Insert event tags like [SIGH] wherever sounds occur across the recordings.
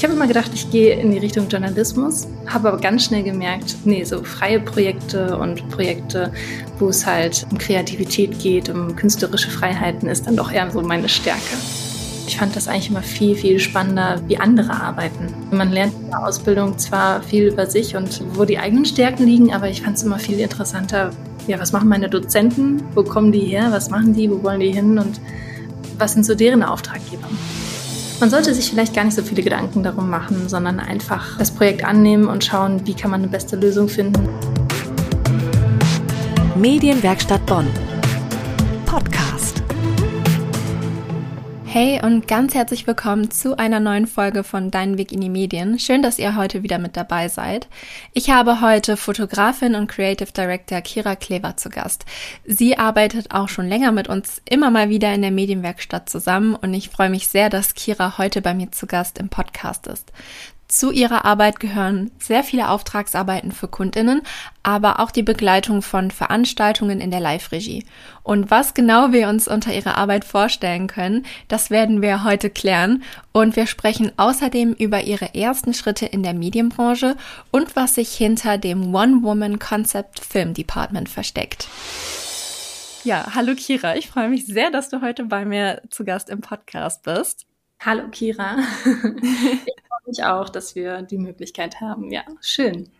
Ich habe immer gedacht, ich gehe in die Richtung Journalismus, habe aber ganz schnell gemerkt, nee, so freie Projekte und Projekte, wo es halt um Kreativität geht, um künstlerische Freiheiten, ist dann doch eher so meine Stärke. Ich fand das eigentlich immer viel, viel spannender, wie andere arbeiten. Man lernt in der Ausbildung zwar viel über sich und wo die eigenen Stärken liegen, aber ich fand es immer viel interessanter, ja, was machen meine Dozenten, wo kommen die her, was machen die, wo wollen die hin und was sind so deren Auftraggeber. Man sollte sich vielleicht gar nicht so viele Gedanken darum machen, sondern einfach das Projekt annehmen und schauen, wie kann man eine beste Lösung finden. Medienwerkstatt Bonn. Hey und ganz herzlich willkommen zu einer neuen Folge von Dein Weg in die Medien. Schön, dass ihr heute wieder mit dabei seid. Ich habe heute Fotografin und Creative Director Kira Klever zu Gast. Sie arbeitet auch schon länger mit uns immer mal wieder in der Medienwerkstatt zusammen und ich freue mich sehr, dass Kira heute bei mir zu Gast im Podcast ist. Zu ihrer Arbeit gehören sehr viele Auftragsarbeiten für Kundinnen, aber auch die Begleitung von Veranstaltungen in der Live-Regie. Und was genau wir uns unter ihrer Arbeit vorstellen können, das werden wir heute klären. Und wir sprechen außerdem über ihre ersten Schritte in der Medienbranche und was sich hinter dem One-Woman Concept Film Department versteckt. Ja, hallo Kira, ich freue mich sehr, dass du heute bei mir zu Gast im Podcast bist. Hallo Kira. [LAUGHS] ich freue mich auch, dass wir die Möglichkeit haben. Ja, schön.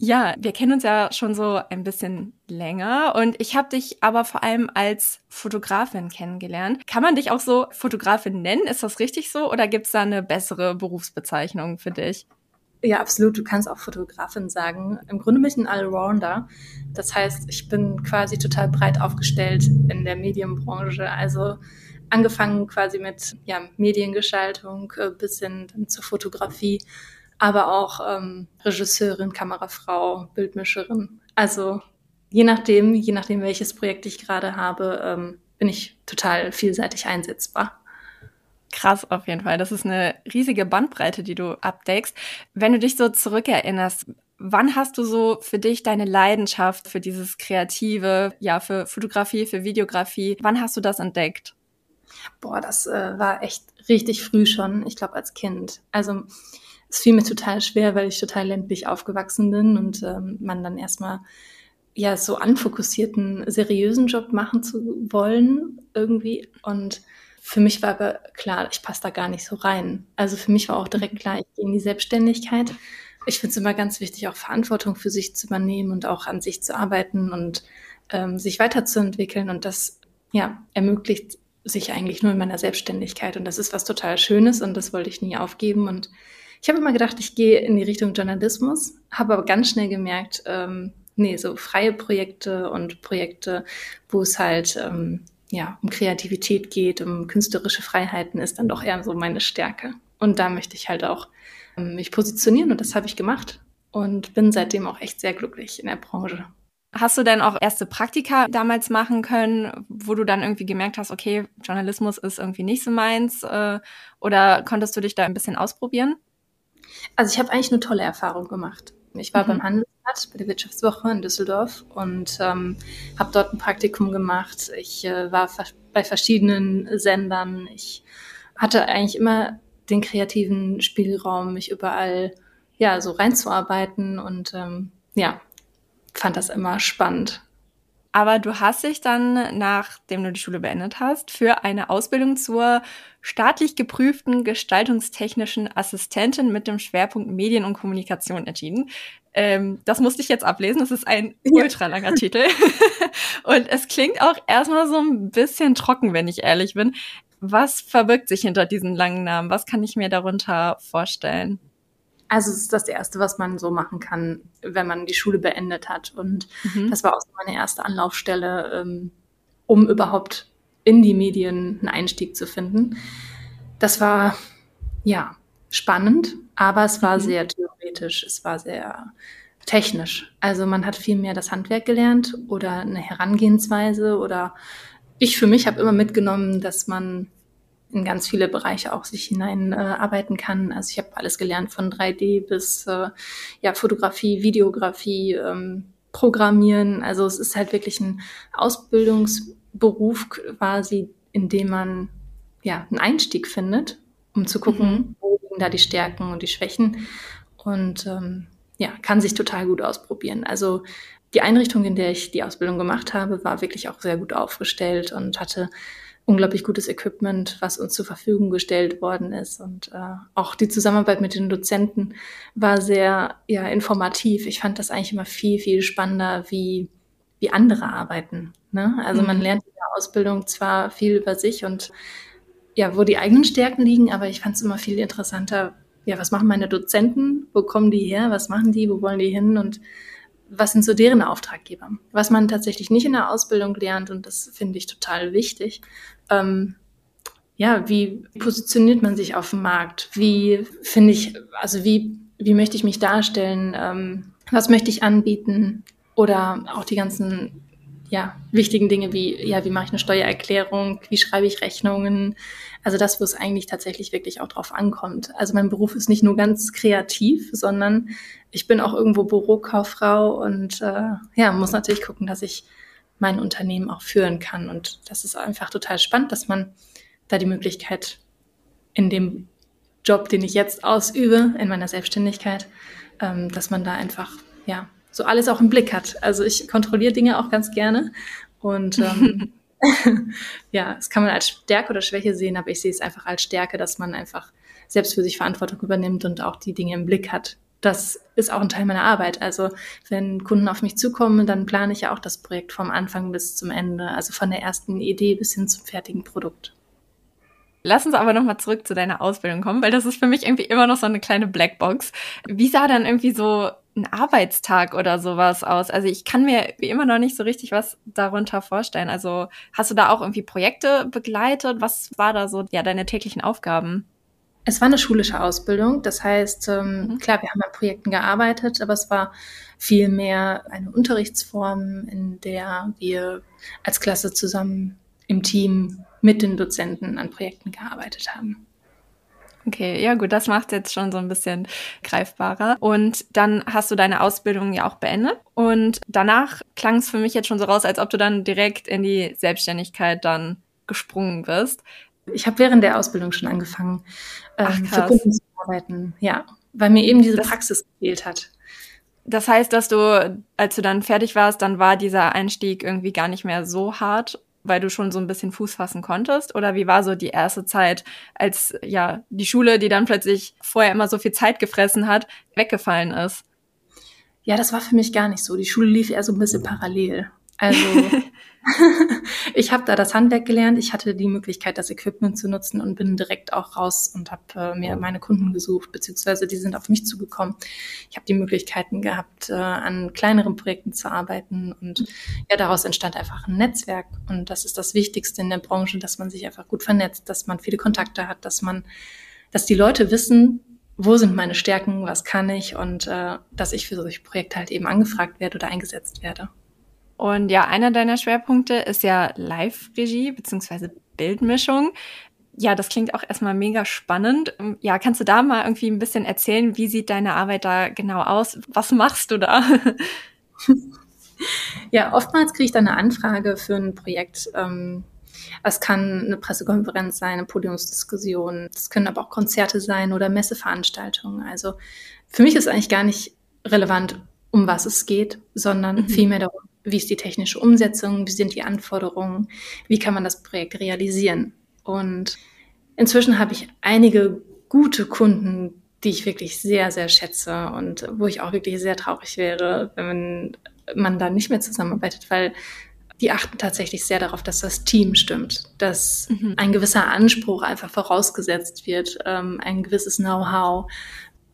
Ja, wir kennen uns ja schon so ein bisschen länger und ich habe dich aber vor allem als Fotografin kennengelernt. Kann man dich auch so Fotografin nennen? Ist das richtig so oder gibt es da eine bessere Berufsbezeichnung für dich? Ja, absolut. Du kannst auch Fotografin sagen. Im Grunde bin ich ein Allrounder. Das heißt, ich bin quasi total breit aufgestellt in der Medienbranche. Also angefangen quasi mit ja, Mediengestaltung äh, bis hin zur Fotografie, aber auch ähm, Regisseurin, Kamerafrau, Bildmischerin. Also je nachdem, je nachdem, welches Projekt ich gerade habe, ähm, bin ich total vielseitig einsetzbar. Krass auf jeden Fall. Das ist eine riesige Bandbreite, die du abdeckst. Wenn du dich so zurückerinnerst, wann hast du so für dich deine Leidenschaft für dieses Kreative, ja, für Fotografie, für Videografie, wann hast du das entdeckt? Boah, das äh, war echt richtig früh schon, ich glaube als Kind. Also es fiel mir total schwer, weil ich total ländlich aufgewachsen bin und ähm, man dann erstmal ja so anfokussierten, seriösen Job machen zu wollen irgendwie. Und für mich war aber klar, ich passe da gar nicht so rein. Also für mich war auch direkt klar, ich gehe in die Selbstständigkeit. Ich finde es immer ganz wichtig, auch Verantwortung für sich zu übernehmen und auch an sich zu arbeiten und ähm, sich weiterzuentwickeln. Und das ja, ermöglicht sich eigentlich nur in meiner Selbstständigkeit. Und das ist was total Schönes und das wollte ich nie aufgeben. Und ich habe immer gedacht, ich gehe in die Richtung Journalismus, habe aber ganz schnell gemerkt, ähm, nee, so freie Projekte und Projekte, wo es halt ähm, ja um Kreativität geht, um künstlerische Freiheiten, ist dann doch eher so meine Stärke. Und da möchte ich halt auch ähm, mich positionieren und das habe ich gemacht und bin seitdem auch echt sehr glücklich in der Branche. Hast du denn auch erste Praktika damals machen können, wo du dann irgendwie gemerkt hast, okay, Journalismus ist irgendwie nicht so meins? Äh, oder konntest du dich da ein bisschen ausprobieren? Also ich habe eigentlich eine tolle Erfahrung gemacht. Ich war mhm. beim Handelsblatt bei der Wirtschaftswoche in Düsseldorf und ähm, habe dort ein Praktikum gemacht. Ich äh, war bei verschiedenen Sendern. Ich hatte eigentlich immer den kreativen Spielraum, mich überall ja so reinzuarbeiten und ähm, ja, fand das immer spannend. Aber du hast dich dann, nachdem du die Schule beendet hast, für eine Ausbildung zur staatlich geprüften gestaltungstechnischen Assistentin mit dem Schwerpunkt Medien und Kommunikation entschieden. Ähm, das musste ich jetzt ablesen. Das ist ein ultralanger Titel. [LAUGHS] und es klingt auch erstmal so ein bisschen trocken, wenn ich ehrlich bin. Was verbirgt sich hinter diesen langen Namen? Was kann ich mir darunter vorstellen? Also es ist das Erste, was man so machen kann, wenn man die Schule beendet hat. Und mhm. das war auch so meine erste Anlaufstelle, ähm, um überhaupt in die Medien einen Einstieg zu finden. Das war ja spannend, aber es war mhm. sehr theoretisch, es war sehr technisch. Also man hat viel mehr das Handwerk gelernt oder eine Herangehensweise oder ich für mich habe immer mitgenommen, dass man in ganz viele Bereiche auch sich hineinarbeiten äh, kann. Also ich habe alles gelernt von 3D bis äh, ja, Fotografie, Videografie, ähm, Programmieren. Also es ist halt wirklich ein Ausbildungsberuf quasi, in dem man ja einen Einstieg findet, um zu gucken, mhm. wo liegen da die Stärken und die Schwächen und ähm, ja, kann sich total gut ausprobieren. Also die Einrichtung, in der ich die Ausbildung gemacht habe, war wirklich auch sehr gut aufgestellt und hatte unglaublich gutes Equipment, was uns zur Verfügung gestellt worden ist. Und äh, auch die Zusammenarbeit mit den Dozenten war sehr ja, informativ. Ich fand das eigentlich immer viel, viel spannender, wie, wie andere arbeiten. Ne? Also mhm. man lernt in der Ausbildung zwar viel über sich und ja, wo die eigenen Stärken liegen, aber ich fand es immer viel interessanter, ja, was machen meine Dozenten, wo kommen die her, was machen die, wo wollen die hin und was sind so deren Auftraggeber? Was man tatsächlich nicht in der Ausbildung lernt, und das finde ich total wichtig, ähm, ja, wie positioniert man sich auf dem Markt? Wie finde ich, also wie, wie möchte ich mich darstellen? Ähm, was möchte ich anbieten? Oder auch die ganzen ja, wichtigen Dinge wie, ja, wie mache ich eine Steuererklärung, wie schreibe ich Rechnungen, also das, wo es eigentlich tatsächlich wirklich auch drauf ankommt. Also mein Beruf ist nicht nur ganz kreativ, sondern ich bin auch irgendwo Bürokauffrau und äh, ja, muss natürlich gucken, dass ich mein Unternehmen auch führen kann. Und das ist einfach total spannend, dass man da die Möglichkeit in dem Job, den ich jetzt ausübe, in meiner Selbstständigkeit, ähm, dass man da einfach, ja, so alles auch im Blick hat. Also ich kontrolliere Dinge auch ganz gerne und ähm, [LAUGHS] [LAUGHS] ja, das kann man als Stärke oder Schwäche sehen, aber ich sehe es einfach als Stärke, dass man einfach selbst für sich Verantwortung übernimmt und auch die Dinge im Blick hat. Das ist auch ein Teil meiner Arbeit. Also wenn Kunden auf mich zukommen, dann plane ich ja auch das Projekt vom Anfang bis zum Ende, also von der ersten Idee bis hin zum fertigen Produkt. Lass uns aber nochmal zurück zu deiner Ausbildung kommen, weil das ist für mich irgendwie immer noch so eine kleine Blackbox. Wie sah dann irgendwie so ein Arbeitstag oder sowas aus? Also ich kann mir wie immer noch nicht so richtig was darunter vorstellen. Also hast du da auch irgendwie Projekte begleitet? Was war da so ja deine täglichen Aufgaben? Es war eine schulische Ausbildung. Das heißt, ähm, mhm. klar, wir haben an Projekten gearbeitet, aber es war vielmehr eine Unterrichtsform, in der wir als Klasse zusammen im Team mit den Dozenten an Projekten gearbeitet haben. Okay, ja gut, das macht jetzt schon so ein bisschen greifbarer. Und dann hast du deine Ausbildung ja auch beendet. Und danach klang es für mich jetzt schon so raus, als ob du dann direkt in die Selbstständigkeit dann gesprungen bist. Ich habe während der Ausbildung schon angefangen, Ach, ähm, für Kunden zu arbeiten. Ja, weil mir eben diese das, Praxis gefehlt hat. Das heißt, dass du, als du dann fertig warst, dann war dieser Einstieg irgendwie gar nicht mehr so hart weil du schon so ein bisschen Fuß fassen konntest? Oder wie war so die erste Zeit, als ja die Schule, die dann plötzlich vorher immer so viel Zeit gefressen hat, weggefallen ist? Ja, das war für mich gar nicht so. Die Schule lief eher so ein bisschen parallel. Also [LAUGHS] ich habe da das Handwerk gelernt, ich hatte die Möglichkeit, das Equipment zu nutzen und bin direkt auch raus und habe äh, mir meine Kunden gesucht, beziehungsweise die sind auf mich zugekommen. Ich habe die Möglichkeiten gehabt, äh, an kleineren Projekten zu arbeiten und ja, daraus entstand einfach ein Netzwerk und das ist das Wichtigste in der Branche, dass man sich einfach gut vernetzt, dass man viele Kontakte hat, dass man, dass die Leute wissen, wo sind meine Stärken, was kann ich und äh, dass ich für solche Projekte halt eben angefragt werde oder eingesetzt werde. Und ja, einer deiner Schwerpunkte ist ja Live-Regie beziehungsweise Bildmischung. Ja, das klingt auch erstmal mega spannend. Ja, kannst du da mal irgendwie ein bisschen erzählen, wie sieht deine Arbeit da genau aus? Was machst du da? [LAUGHS] Ja, oftmals kriege ich dann eine Anfrage für ein Projekt. Ähm, es kann eine Pressekonferenz sein, eine Podiumsdiskussion. Es können aber auch Konzerte sein oder Messeveranstaltungen. Also für mich ist eigentlich gar nicht relevant, um was es geht, sondern mhm. vielmehr darum, wie ist die technische Umsetzung, wie sind die Anforderungen, wie kann man das Projekt realisieren. Und inzwischen habe ich einige gute Kunden, die ich wirklich sehr, sehr schätze und wo ich auch wirklich sehr traurig wäre, wenn man da nicht mehr zusammenarbeitet, weil die achten tatsächlich sehr darauf, dass das Team stimmt, dass mhm. ein gewisser Anspruch einfach vorausgesetzt wird, ähm, ein gewisses Know-how,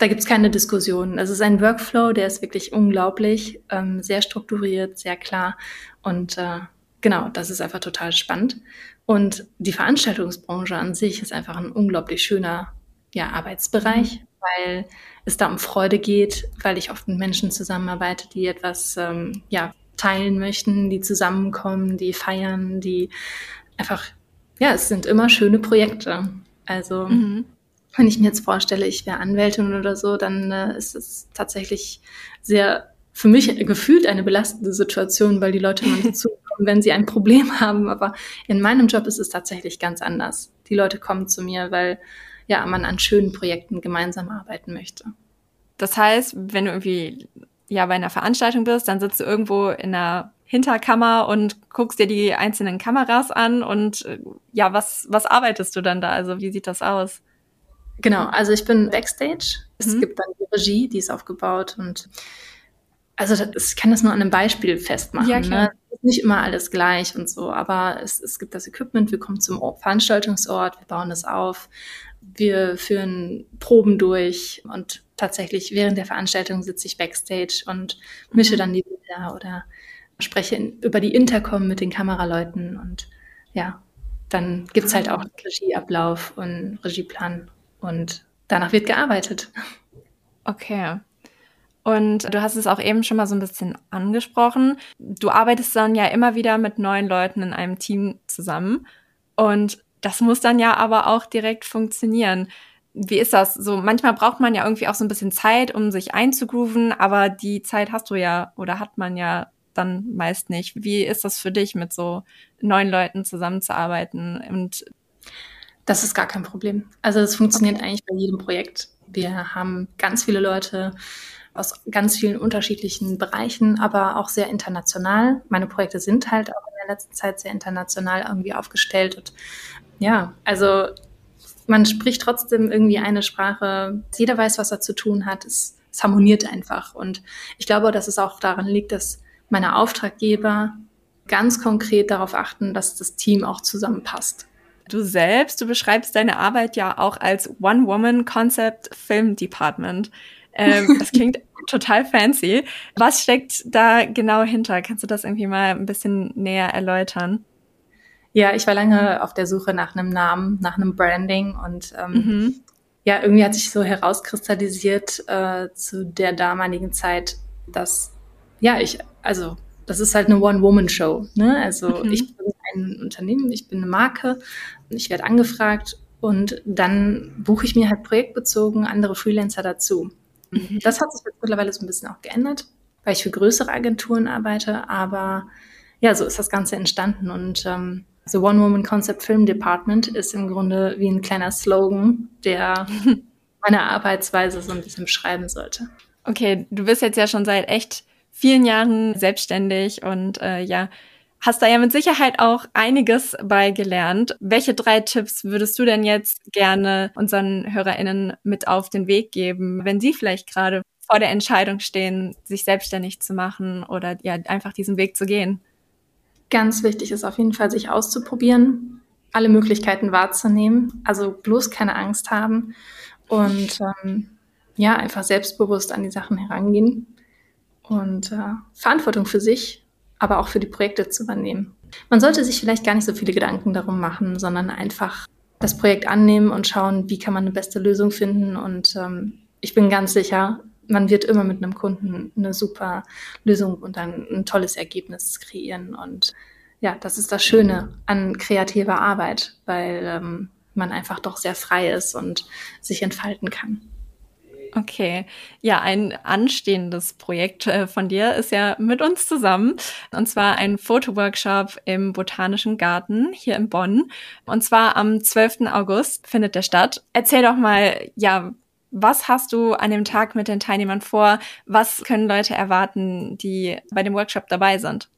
da gibt's keine Diskussion. Es ist ein Workflow, der ist wirklich unglaublich, ähm, sehr strukturiert, sehr klar. Und äh, genau, das ist einfach total spannend. Und die Veranstaltungsbranche an sich ist einfach ein unglaublich schöner ja, Arbeitsbereich, weil es da um Freude geht, weil ich oft mit Menschen zusammenarbeite, die etwas ähm, ja, teilen möchten, die zusammenkommen, die feiern, die einfach, ja, es sind immer schöne Projekte. Also mhm wenn ich mir jetzt vorstelle, ich wäre Anwältin oder so, dann äh, ist es tatsächlich sehr für mich gefühlt eine belastende Situation, weil die Leute nicht [LAUGHS] zukommen, wenn sie ein Problem haben. Aber in meinem Job ist es tatsächlich ganz anders. Die Leute kommen zu mir, weil ja, man an schönen Projekten gemeinsam arbeiten möchte. Das heißt, wenn du irgendwie ja bei einer Veranstaltung bist, dann sitzt du irgendwo in einer Hinterkammer und guckst dir die einzelnen Kameras an und äh, ja, was, was arbeitest du dann da? Also wie sieht das aus? Genau, also ich bin Backstage. Es mhm. gibt dann die Regie, die ist aufgebaut und also das, ich kann das nur an einem Beispiel festmachen. Ja, klar. Ne? Nicht immer alles gleich und so, aber es, es gibt das Equipment, wir kommen zum Veranstaltungsort, wir bauen es auf, wir führen Proben durch und tatsächlich während der Veranstaltung sitze ich Backstage und mische mhm. dann die Bilder oder spreche in, über die Intercom mit den Kameraleuten und ja, dann gibt's halt auch Regieablauf und Regieplan und danach wird gearbeitet. Okay. Und du hast es auch eben schon mal so ein bisschen angesprochen. Du arbeitest dann ja immer wieder mit neuen Leuten in einem Team zusammen. Und das muss dann ja aber auch direkt funktionieren. Wie ist das? So, manchmal braucht man ja irgendwie auch so ein bisschen Zeit, um sich einzugrooven, aber die Zeit hast du ja oder hat man ja dann meist nicht. Wie ist das für dich, mit so neuen Leuten zusammenzuarbeiten? Und das ist gar kein Problem. Also es funktioniert okay. eigentlich bei jedem Projekt. Wir haben ganz viele Leute aus ganz vielen unterschiedlichen Bereichen, aber auch sehr international. Meine Projekte sind halt auch in der letzten Zeit sehr international irgendwie aufgestellt. Und ja, also man spricht trotzdem irgendwie eine Sprache. Jeder weiß, was er zu tun hat. Es, es harmoniert einfach. Und ich glaube, dass es auch daran liegt, dass meine Auftraggeber ganz konkret darauf achten, dass das Team auch zusammenpasst. Du selbst, du beschreibst deine Arbeit ja auch als One-Woman-Concept Film Department. Ähm, [LAUGHS] das klingt total fancy. Was steckt da genau hinter? Kannst du das irgendwie mal ein bisschen näher erläutern? Ja, ich war lange auf der Suche nach einem Namen, nach einem Branding und ähm, mhm. ja, irgendwie hat sich so herauskristallisiert äh, zu der damaligen Zeit, dass ja, ich, also das ist halt eine One-Woman-Show. Ne? Also mhm. ich bin ein Unternehmen, ich bin eine Marke, ich werde angefragt und dann buche ich mir halt projektbezogen andere Freelancer dazu. Mhm. Das hat sich jetzt mittlerweile so ein bisschen auch geändert, weil ich für größere Agenturen arbeite, aber ja, so ist das Ganze entstanden und ähm, The One Woman Concept Film Department ist im Grunde wie ein kleiner Slogan, der [LAUGHS] meine Arbeitsweise so ein bisschen beschreiben sollte. Okay, du bist jetzt ja schon seit echt vielen Jahren selbstständig und äh, ja, hast da ja mit Sicherheit auch einiges bei gelernt. Welche drei Tipps würdest du denn jetzt gerne unseren HörerInnen mit auf den Weg geben, wenn sie vielleicht gerade vor der Entscheidung stehen, sich selbstständig zu machen oder ja, einfach diesen Weg zu gehen? Ganz wichtig ist auf jeden Fall, sich auszuprobieren, alle Möglichkeiten wahrzunehmen, also bloß keine Angst haben und ähm, ja, einfach selbstbewusst an die Sachen herangehen und äh, Verantwortung für sich, aber auch für die Projekte zu übernehmen. Man sollte sich vielleicht gar nicht so viele Gedanken darum machen, sondern einfach das Projekt annehmen und schauen, wie kann man eine beste Lösung finden. Und ähm, ich bin ganz sicher, man wird immer mit einem Kunden eine super Lösung und ein, ein tolles Ergebnis kreieren. Und ja, das ist das Schöne an kreativer Arbeit, weil ähm, man einfach doch sehr frei ist und sich entfalten kann. Okay, ja, ein anstehendes Projekt äh, von dir ist ja mit uns zusammen. Und zwar ein Fotoworkshop im Botanischen Garten hier in Bonn. Und zwar am 12. August findet der statt. Erzähl doch mal, ja, was hast du an dem Tag mit den Teilnehmern vor? Was können Leute erwarten, die bei dem Workshop dabei sind?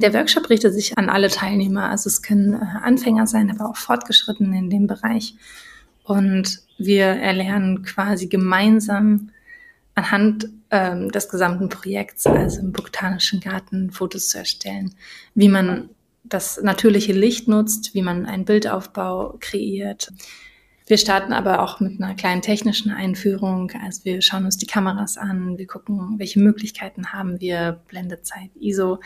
Der Workshop richtet sich an alle Teilnehmer. Also es können äh, Anfänger sein, aber auch Fortgeschrittene in dem Bereich. Und wir erlernen quasi gemeinsam anhand ähm, des gesamten Projekts, also im Botanischen Garten, Fotos zu erstellen, wie man das natürliche Licht nutzt, wie man einen Bildaufbau kreiert. Wir starten aber auch mit einer kleinen technischen Einführung. Also wir schauen uns die Kameras an, wir gucken, welche Möglichkeiten haben wir, Blendezeit, ISO.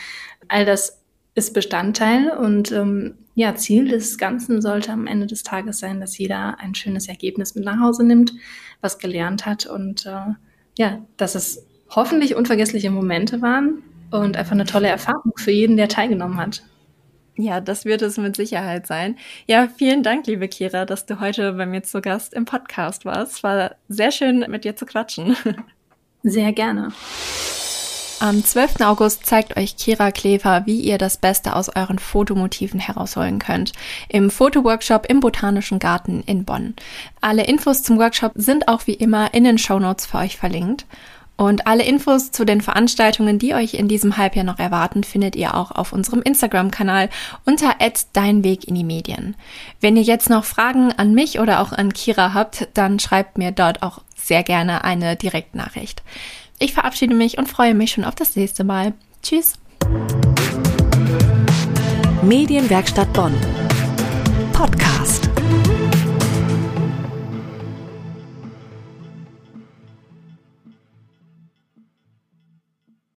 All das ist Bestandteil und ähm, ja, Ziel des Ganzen sollte am Ende des Tages sein, dass jeder ein schönes Ergebnis mit nach Hause nimmt, was gelernt hat und äh, ja, dass es hoffentlich unvergessliche Momente waren und einfach eine tolle Erfahrung für jeden, der teilgenommen hat. Ja, das wird es mit Sicherheit sein. Ja, vielen Dank, liebe Kira, dass du heute bei mir zu Gast im Podcast warst. Es war sehr schön, mit dir zu quatschen. Sehr gerne. Am 12. August zeigt euch Kira Klever, wie ihr das Beste aus euren Fotomotiven herausholen könnt. Im Fotoworkshop im Botanischen Garten in Bonn. Alle Infos zum Workshop sind auch wie immer in den Shownotes für euch verlinkt. Und alle Infos zu den Veranstaltungen, die euch in diesem Halbjahr noch erwarten, findet ihr auch auf unserem Instagram-Kanal unter Dein Weg in die Medien. Wenn ihr jetzt noch Fragen an mich oder auch an Kira habt, dann schreibt mir dort auch sehr gerne eine Direktnachricht. Ich verabschiede mich und freue mich schon auf das nächste Mal. Tschüss. Medienwerkstatt Bonn. Podcast.